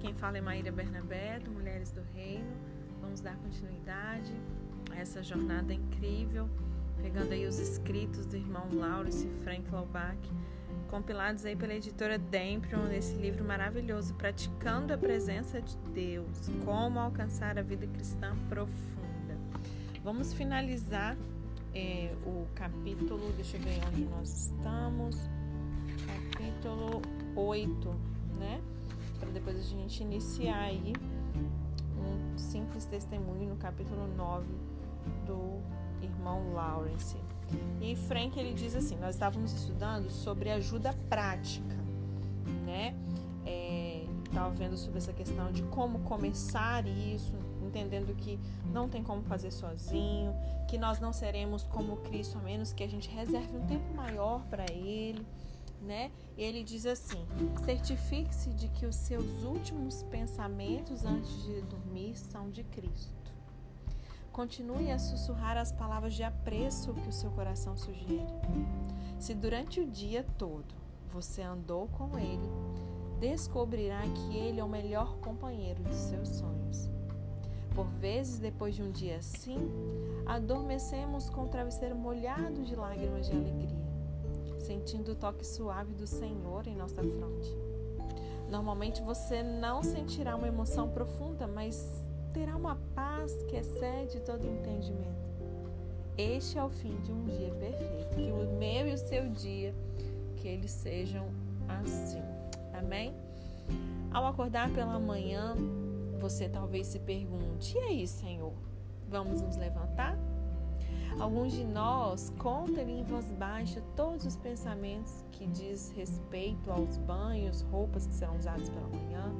quem fala é Maíra Bernabé, do Mulheres do Reino. Vamos dar continuidade a essa jornada incrível, pegando aí os escritos do irmão Laurence Frank Laubach, compilados aí pela editora Dempion, nesse livro maravilhoso, Praticando a Presença de Deus, Como Alcançar a Vida Cristã Profunda. Vamos finalizar é, o capítulo, deixa eu ver onde nós estamos, capítulo 8, né? Para depois a gente iniciar aí um simples testemunho no capítulo 9 do irmão Lawrence. E Frank ele diz assim: nós estávamos estudando sobre ajuda prática, né? É, estava vendo sobre essa questão de como começar isso, entendendo que não tem como fazer sozinho, que nós não seremos como Cristo a menos que a gente reserve um tempo maior para Ele, né? Ele diz assim: certifique-se de que os seus últimos pensamentos antes de dormir são de Cristo. Continue a sussurrar as palavras de apreço que o seu coração sugere. Se durante o dia todo você andou com ele, descobrirá que ele é o melhor companheiro dos seus sonhos. Por vezes, depois de um dia assim, adormecemos com o travesseiro molhado de lágrimas de alegria, sentindo o toque suave do Senhor em nossa fronte. Normalmente você não sentirá uma emoção profunda, mas terá uma paz que excede todo entendimento. Este é o fim de um dia perfeito. Que o meu e o seu dia, que eles sejam assim. Amém? Ao acordar pela manhã, você talvez se pergunte: e aí, Senhor? Vamos nos levantar? Alguns de nós contam em voz baixa todos os pensamentos que diz respeito aos banhos, roupas que serão usadas pela manhã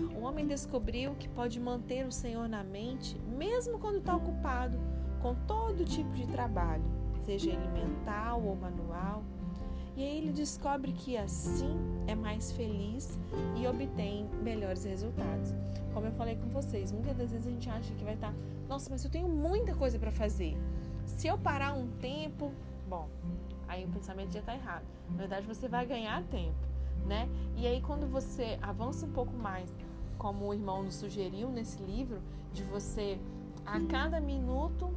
um homem descobriu que pode manter o Senhor na mente, mesmo quando está ocupado com todo tipo de trabalho, seja ele mental ou manual. E aí ele descobre que assim é mais feliz e obtém melhores resultados. Como eu falei com vocês, muitas das vezes a gente acha que vai estar, tá, nossa, mas eu tenho muita coisa para fazer. Se eu parar um tempo, bom, aí o pensamento já está errado. Na verdade, você vai ganhar tempo, né? E aí quando você avança um pouco mais como o irmão nos sugeriu nesse livro, de você a cada minuto,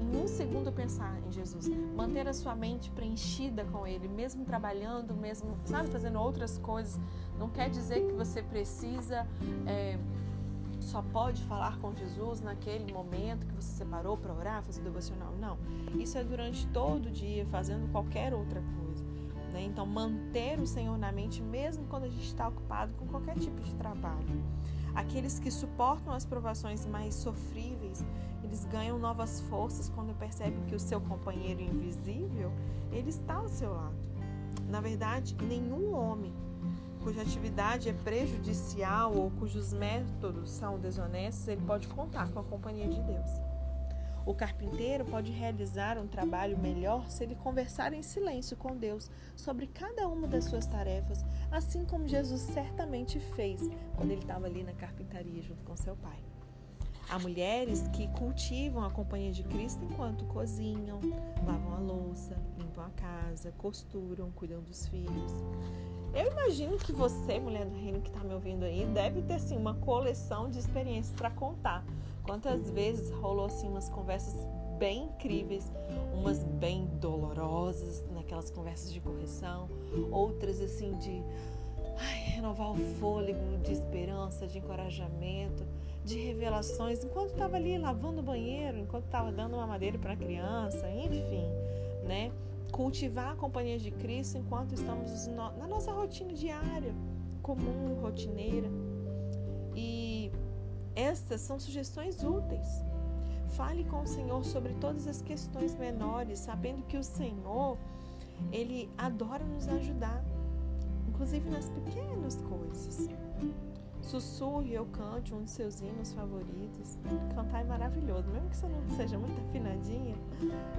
em um segundo, pensar em Jesus. Manter a sua mente preenchida com Ele, mesmo trabalhando, mesmo, sabe, fazendo outras coisas. Não quer dizer que você precisa. É, só pode falar com Jesus naquele momento que você separou para orar, fazer devocional. Não. Isso é durante todo o dia, fazendo qualquer outra coisa. Então, manter o Senhor na mente, mesmo quando a gente está ocupado com qualquer tipo de trabalho. Aqueles que suportam as provações mais sofríveis, eles ganham novas forças quando percebem que o seu companheiro invisível, ele está ao seu lado. Na verdade, nenhum homem cuja atividade é prejudicial ou cujos métodos são desonestos, ele pode contar com a companhia de Deus. O carpinteiro pode realizar um trabalho melhor se ele conversar em silêncio com Deus sobre cada uma das suas tarefas, assim como Jesus certamente fez quando ele estava ali na carpintaria junto com seu pai. Há mulheres que cultivam a companhia de Cristo enquanto cozinham, lavam a louça, limpam a casa, costuram, cuidam dos filhos. Eu imagino que você, mulher do reino que está me ouvindo aí, deve ter assim uma coleção de experiências para contar Quantas vezes rolou assim umas conversas bem incríveis, umas bem dolorosas, naquelas conversas de correção, outras assim de ai, renovar o fôlego, de esperança, de encorajamento, de revelações, enquanto estava ali lavando o banheiro, enquanto estava dando uma madeira para a criança, enfim, né? Cultivar a companhia de Cristo enquanto estamos na nossa rotina diária, comum, rotineira. E estas são sugestões úteis. Fale com o Senhor sobre todas as questões menores, sabendo que o Senhor, ele adora nos ajudar, inclusive nas pequenas coisas. Sussurre ou cante um de seus hinos favoritos. Cantar é maravilhoso, mesmo que você não seja muito afinadinha,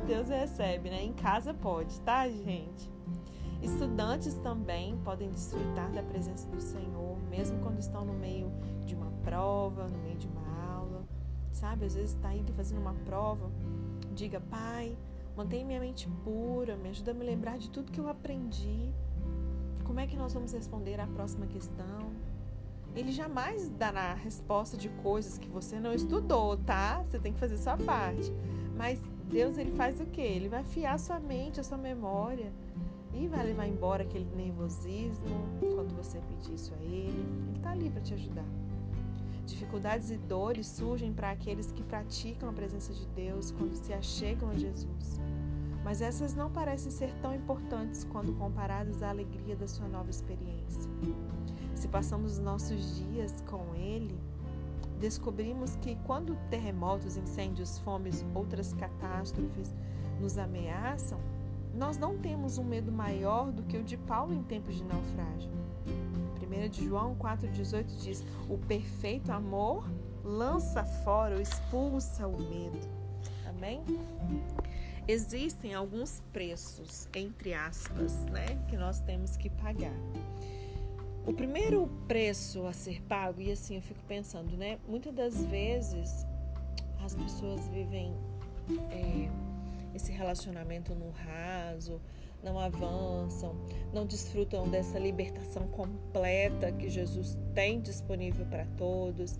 Deus recebe, né? Em casa pode, tá, gente? Estudantes também podem desfrutar da presença do Senhor, mesmo quando estão no meio de uma prova, no meio sabe? Às vezes está indo fazendo uma prova, diga, Pai, mantenha minha mente pura, me ajuda a me lembrar de tudo que eu aprendi. Como é que nós vamos responder à próxima questão? ele jamais dará resposta de coisas que você não estudou, tá? Você tem que fazer sua parte. Mas Deus ele faz o quê? Ele vai afiar sua mente, a sua memória e vai levar embora aquele nervosismo quando você pedir isso a ele. Ele está ali para te ajudar. Dificuldades e dores surgem para aqueles que praticam a presença de Deus quando se achegam a Jesus. Mas essas não parecem ser tão importantes quando comparadas à alegria da sua nova experiência. Se passamos os nossos dias com Ele, descobrimos que quando terremotos, incêndios, fomes, outras catástrofes nos ameaçam, nós não temos um medo maior do que o de Paulo em tempos de naufrágio. 1 de João 4,18 diz: O perfeito amor lança fora ou expulsa o medo. Amém? Existem alguns preços, entre aspas, né, que nós temos que pagar. O primeiro preço a ser pago, e assim eu fico pensando, né? Muitas das vezes as pessoas vivem é, esse relacionamento no raso, não avançam, não desfrutam dessa libertação completa que Jesus tem disponível para todos,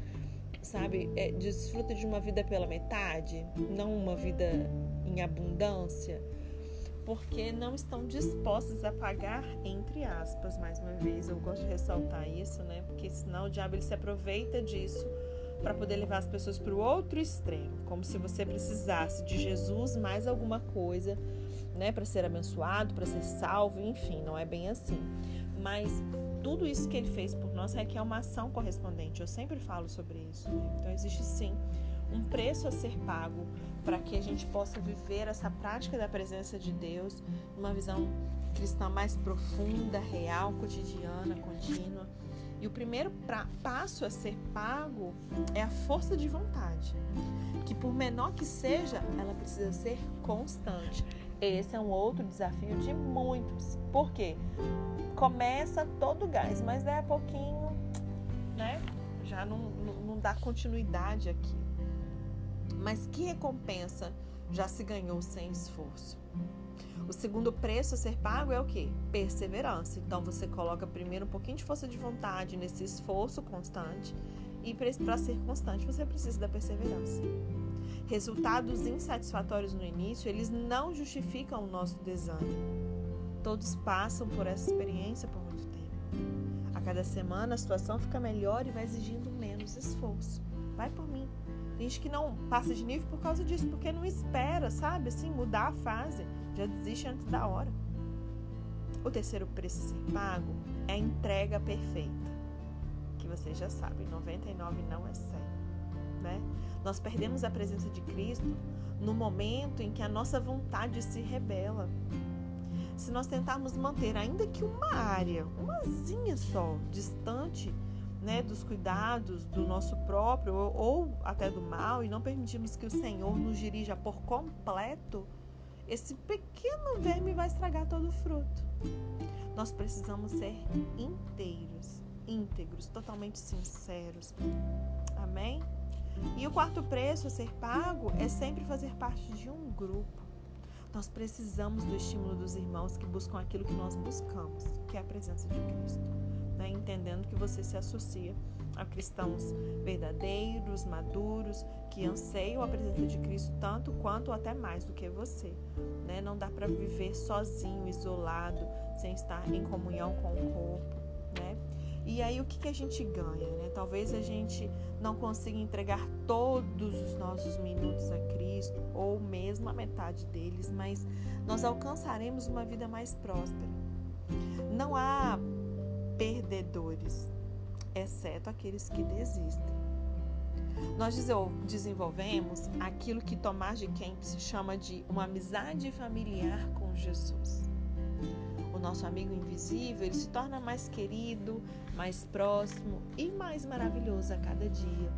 sabe? É, desfruta de uma vida pela metade, não uma vida em abundância porque não estão dispostas a pagar, entre aspas, mais uma vez, eu gosto de ressaltar isso, né? Porque senão o diabo ele se aproveita disso para poder levar as pessoas para o outro extremo, como se você precisasse de Jesus mais alguma coisa, né, para ser abençoado, para ser salvo, enfim, não é bem assim. Mas tudo isso que ele fez por nós requer uma ação correspondente. Eu sempre falo sobre isso. Né? Então existe sim um preço a ser pago para que a gente possa viver essa prática da presença de Deus, uma visão cristã mais profunda, real, cotidiana, contínua. E o primeiro pra, passo a ser pago é a força de vontade, que por menor que seja, ela precisa ser constante. Esse é um outro desafio de muitos. Por quê? Começa todo gás, mas daí a pouquinho, né? Já não, não, não dá continuidade aqui. Mas que recompensa já se ganhou sem esforço? O segundo preço a ser pago é o que? Perseverança. Então você coloca primeiro um pouquinho de força de vontade nesse esforço constante e para ser constante você precisa da perseverança. Resultados insatisfatórios no início, eles não justificam o nosso desânimo. Todos passam por essa experiência por muito tempo. A cada semana a situação fica melhor e vai exigindo menos esforço. Vai por mim. Tem gente que não passa de nível por causa disso, porque não espera, sabe? Assim, mudar a fase. Já desiste antes da hora. O terceiro preço a ser pago é a entrega perfeita. Que vocês já sabem, 99 não é 100. Né? Nós perdemos a presença de Cristo no momento em que a nossa vontade se rebela. Se nós tentarmos manter, ainda que uma área, uma zinha só, distante né, dos cuidados do nosso próprio ou, ou até do mal e não permitirmos que o Senhor nos dirija por completo, esse pequeno verme vai estragar todo o fruto. Nós precisamos ser inteiros, íntegros, totalmente sinceros. Amém? E o quarto preço a ser pago é sempre fazer parte de um grupo. Nós precisamos do estímulo dos irmãos que buscam aquilo que nós buscamos, que é a presença de Cristo né? entendendo que você se associa a cristãos verdadeiros, maduros, que anseiam a presença de Cristo tanto quanto ou até mais do que você. Né? Não dá para viver sozinho, isolado, sem estar em comunhão com o corpo. Né? E aí o que, que a gente ganha? Né? Talvez a gente não consiga entregar todos os nossos minutos a Cristo, ou mesmo a metade deles, mas nós alcançaremos uma vida mais próspera. Não há perdedores, exceto aqueles que desistem. Nós desenvolvemos aquilo que Tomás de Kempis chama de uma amizade familiar com Jesus. O nosso amigo invisível ele se torna mais querido, mais próximo e mais maravilhoso a cada dia,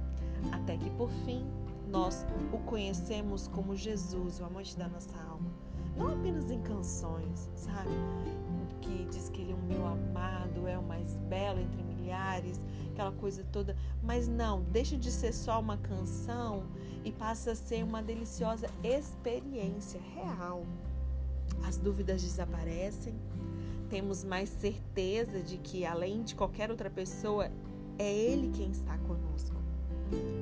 até que por fim nós o conhecemos como Jesus, o amante da nossa alma. Não apenas em canções, sabe? que diz que ele é o meu amado, é o mais belo entre milhares, aquela coisa toda. Mas não, deixa de ser só uma canção e passa a ser uma deliciosa experiência real. As dúvidas desaparecem, temos mais certeza de que, além de qualquer outra pessoa, É Ele quem está conosco.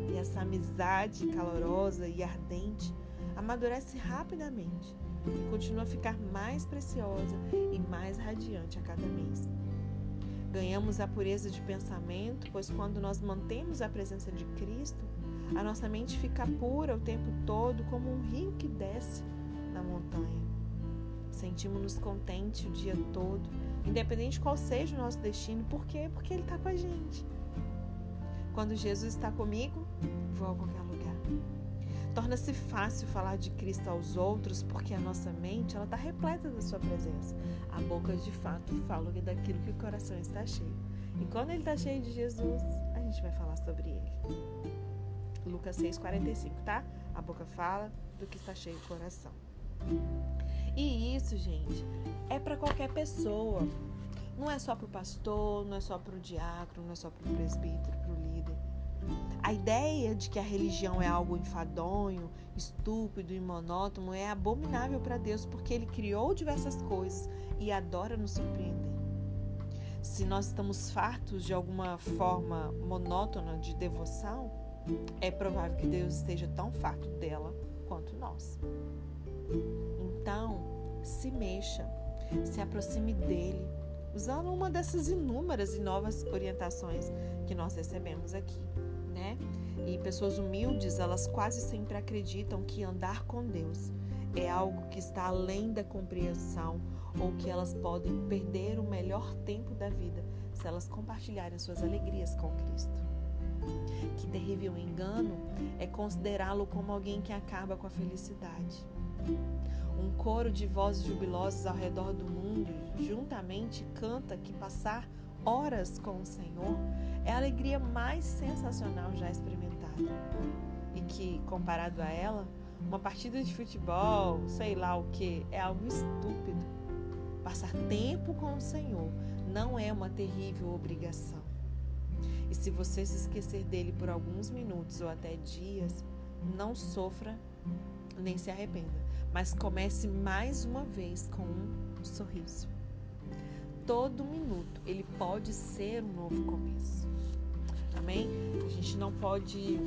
E essa amizade calorosa e ardente amadurece rapidamente e continua a ficar mais preciosa e mais radiante a cada mês. Ganhamos a pureza de pensamento, pois quando nós mantemos a presença de Cristo, a nossa mente fica pura o tempo todo, como um rio que desce na montanha. Sentimos-nos contentes o dia todo, independente qual seja o nosso destino. Por quê? Porque Ele está com a gente. Quando Jesus está comigo, vou a qualquer lugar. Torna-se fácil falar de Cristo aos outros porque a nossa mente ela está repleta da sua presença. A boca de fato fala daquilo que o coração está cheio. E quando ele está cheio de Jesus, a gente vai falar sobre ele. Lucas 6,45, tá? A boca fala do que está cheio o coração. E isso, gente, é para qualquer pessoa. Não é só para o pastor, não é só para o diácono, não é só para o presbítero, para o líder. A ideia de que a religião é algo enfadonho, estúpido e monótono é abominável para Deus porque ele criou diversas coisas e adora nos surpreender. Se nós estamos fartos de alguma forma monótona de devoção, é provável que Deus esteja tão farto dela quanto nós. Então, se mexa, se aproxime dele, usando uma dessas inúmeras e novas orientações que nós recebemos aqui né? E pessoas humildes, elas quase sempre acreditam que andar com Deus é algo que está além da compreensão ou que elas podem perder o melhor tempo da vida se elas compartilharem suas alegrias com Cristo. Que terrível engano é considerá-lo como alguém que acaba com a felicidade. Um coro de vozes jubilosas ao redor do mundo juntamente canta que passar horas com o Senhor é a alegria mais sensacional já experimentada. E que, comparado a ela, uma partida de futebol, sei lá o que, é algo estúpido. Passar tempo com o Senhor não é uma terrível obrigação. E se você se esquecer dele por alguns minutos ou até dias, não sofra nem se arrependa, mas comece mais uma vez com um sorriso todo minuto ele pode ser um novo começo. Amém? A gente não pode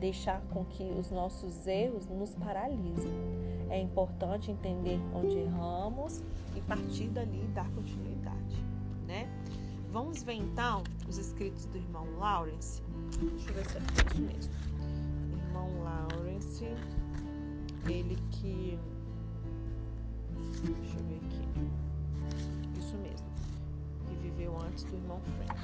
deixar com que os nossos erros nos paralisem. É importante entender onde erramos e partir dali dar continuidade, né? Vamos ver então os escritos do irmão Lawrence. Deixa eu ver se é isso mesmo. Irmão Lawrence, ele que Deixa eu ver aqui viveu antes do irmão Frank.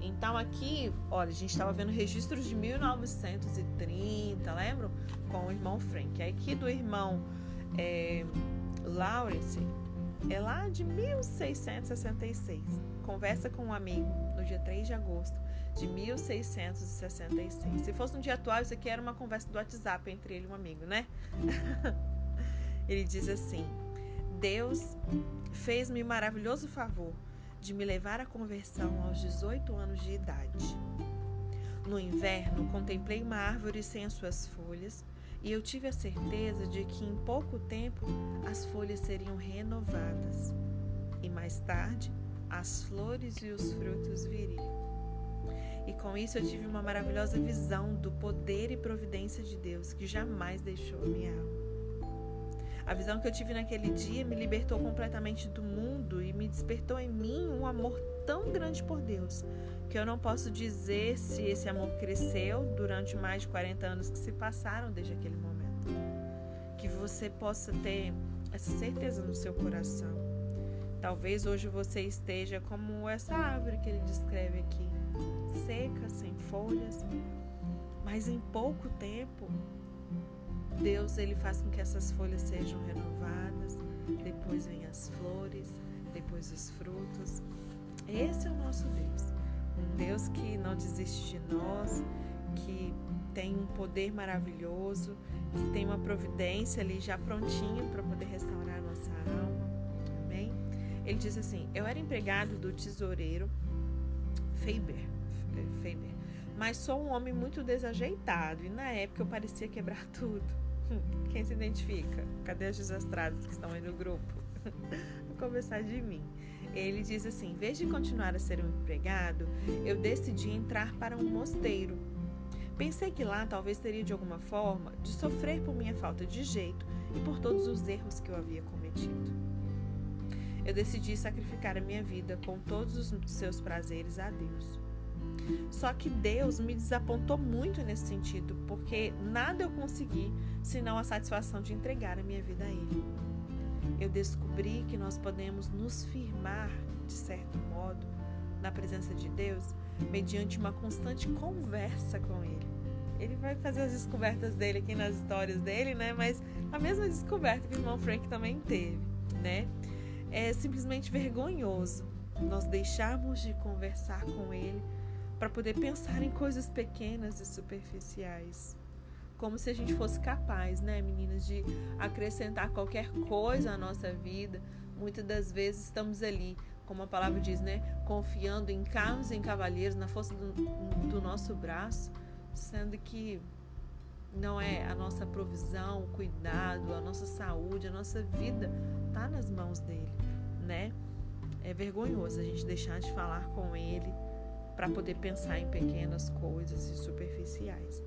Então aqui, olha, a gente estava vendo registros de 1930, lembram? Com o irmão Frank. Aqui do irmão é, Lawrence é lá de 1666. Conversa com um amigo no dia 3 de agosto de 1666. Se fosse um dia atual, isso aqui era uma conversa do WhatsApp entre ele e um amigo, né? ele diz assim: Deus fez-me um maravilhoso favor de me levar à conversão aos 18 anos de idade. No inverno, contemplei uma árvore sem as suas folhas e eu tive a certeza de que em pouco tempo as folhas seriam renovadas e mais tarde as flores e os frutos viriam. E com isso eu tive uma maravilhosa visão do poder e providência de Deus que jamais deixou a minha alma. A visão que eu tive naquele dia me libertou completamente do mundo e me despertou em mim um amor tão grande por Deus que eu não posso dizer se esse amor cresceu durante mais de 40 anos que se passaram desde aquele momento. Que você possa ter essa certeza no seu coração. Talvez hoje você esteja como essa árvore que ele descreve aqui, seca, sem folhas, mas em pouco tempo Deus ele faz com que essas folhas sejam renovadas, depois vem as flores, depois os frutos. Esse é o nosso Deus. Um Deus que não desiste de nós, que tem um poder maravilhoso, que tem uma providência ali já prontinha para poder restaurar a nossa alma. Amém? Ele diz assim: Eu era empregado do tesoureiro Faber, Faber, mas sou um homem muito desajeitado e na época eu parecia quebrar tudo. Quem se identifica? Cadê as desastradas que estão aí no grupo? Vou começar de mim. Ele diz assim: em vez de continuar a ser um empregado, eu decidi entrar para um mosteiro. Pensei que lá talvez teria de alguma forma de sofrer por minha falta de jeito e por todos os erros que eu havia cometido. Eu decidi sacrificar a minha vida com todos os seus prazeres a Deus. Só que Deus me desapontou muito nesse sentido, porque nada eu consegui senão a satisfação de entregar a minha vida a Ele. Eu descobri que nós podemos nos firmar, de certo modo, na presença de Deus, mediante uma constante conversa com Ele. Ele vai fazer as descobertas dele aqui nas histórias dele, né? Mas a mesma descoberta que o irmão Frank também teve, né? É simplesmente vergonhoso nós deixarmos de conversar com Ele para poder pensar em coisas pequenas e superficiais. Como se a gente fosse capaz, né, meninas, de acrescentar qualquer coisa à nossa vida. Muitas das vezes estamos ali, como a palavra diz, né, confiando em carros e em cavalheiros, na força do, do nosso braço, sendo que não é a nossa provisão, o cuidado, a nossa saúde, a nossa vida está nas mãos dele, né? É vergonhoso a gente deixar de falar com ele para poder pensar em pequenas coisas e superficiais.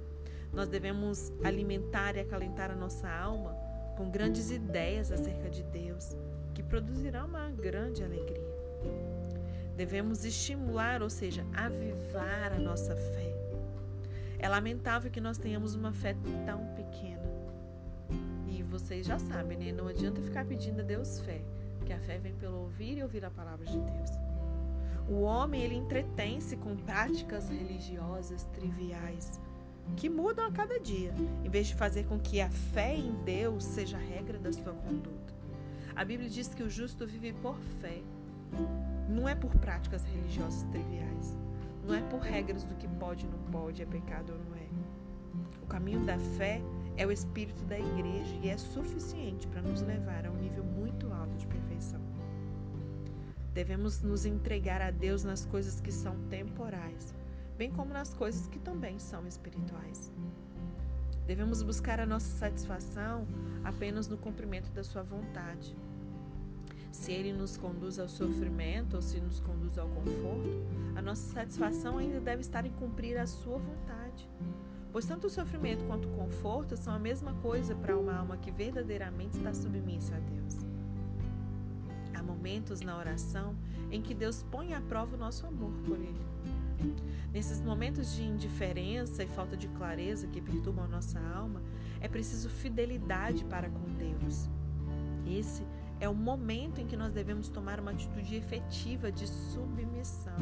Nós devemos alimentar e acalentar a nossa alma com grandes ideias acerca de Deus, que produzirá uma grande alegria. Devemos estimular, ou seja, avivar a nossa fé. É lamentável que nós tenhamos uma fé tão pequena. E vocês já sabem, né? Não adianta ficar pedindo a Deus fé, que a fé vem pelo ouvir e ouvir a palavra de Deus. O homem ele entretém-se com práticas religiosas triviais que mudam a cada dia, em vez de fazer com que a fé em Deus seja a regra da sua conduta. A Bíblia diz que o justo vive por fé, não é por práticas religiosas triviais, não é por regras do que pode ou não pode, é pecado ou não é. O caminho da fé é o espírito da igreja e é suficiente para nos levar a um nível muito alto de perfeição. Devemos nos entregar a Deus nas coisas que são temporais, bem como nas coisas que também são espirituais. Devemos buscar a nossa satisfação apenas no cumprimento da Sua vontade. Se Ele nos conduz ao sofrimento ou se nos conduz ao conforto, a nossa satisfação ainda deve estar em cumprir a Sua vontade. Pois tanto o sofrimento quanto o conforto são a mesma coisa para uma alma que verdadeiramente está submissa a Deus momentos na oração em que Deus põe à prova o nosso amor por Ele. Nesses momentos de indiferença e falta de clareza que perturbam a nossa alma, é preciso fidelidade para com Deus. Esse é o momento em que nós devemos tomar uma atitude efetiva de submissão.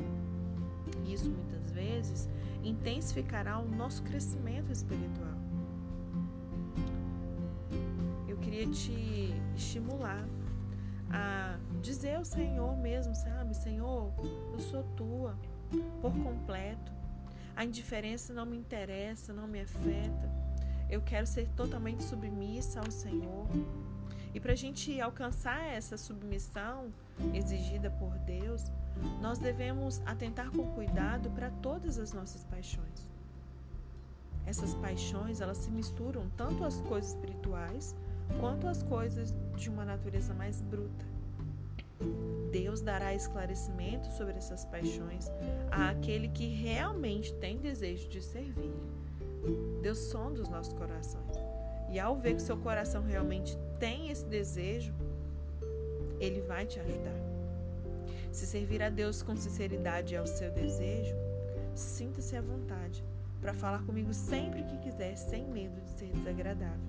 Isso muitas vezes intensificará o nosso crescimento espiritual. Eu queria te estimular a dizer ao Senhor mesmo, sabe? Senhor, eu sou tua por completo. A indiferença não me interessa, não me afeta. Eu quero ser totalmente submissa ao Senhor. E para a gente alcançar essa submissão exigida por Deus, nós devemos atentar com cuidado para todas as nossas paixões. Essas paixões, elas se misturam tanto às coisas espirituais quanto às coisas de uma natureza mais bruta. Deus dará esclarecimento sobre essas paixões àquele que realmente tem desejo de servir. Deus sonda os nossos corações. E ao ver que seu coração realmente tem esse desejo, ele vai te ajudar. Se servir a Deus com sinceridade é o seu desejo, sinta-se à vontade para falar comigo sempre que quiser, sem medo de ser desagradável.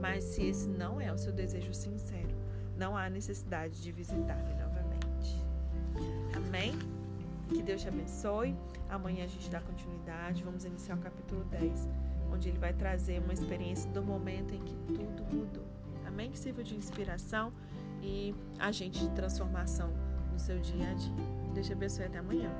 Mas se esse não é o seu desejo sincero, não há necessidade de visitar-me novamente. Amém? Que Deus te abençoe. Amanhã a gente dá continuidade. Vamos iniciar o capítulo 10, onde ele vai trazer uma experiência do momento em que tudo mudou. Amém? Que sirva de inspiração e agente de transformação no seu dia a dia. Te abençoe até amanhã.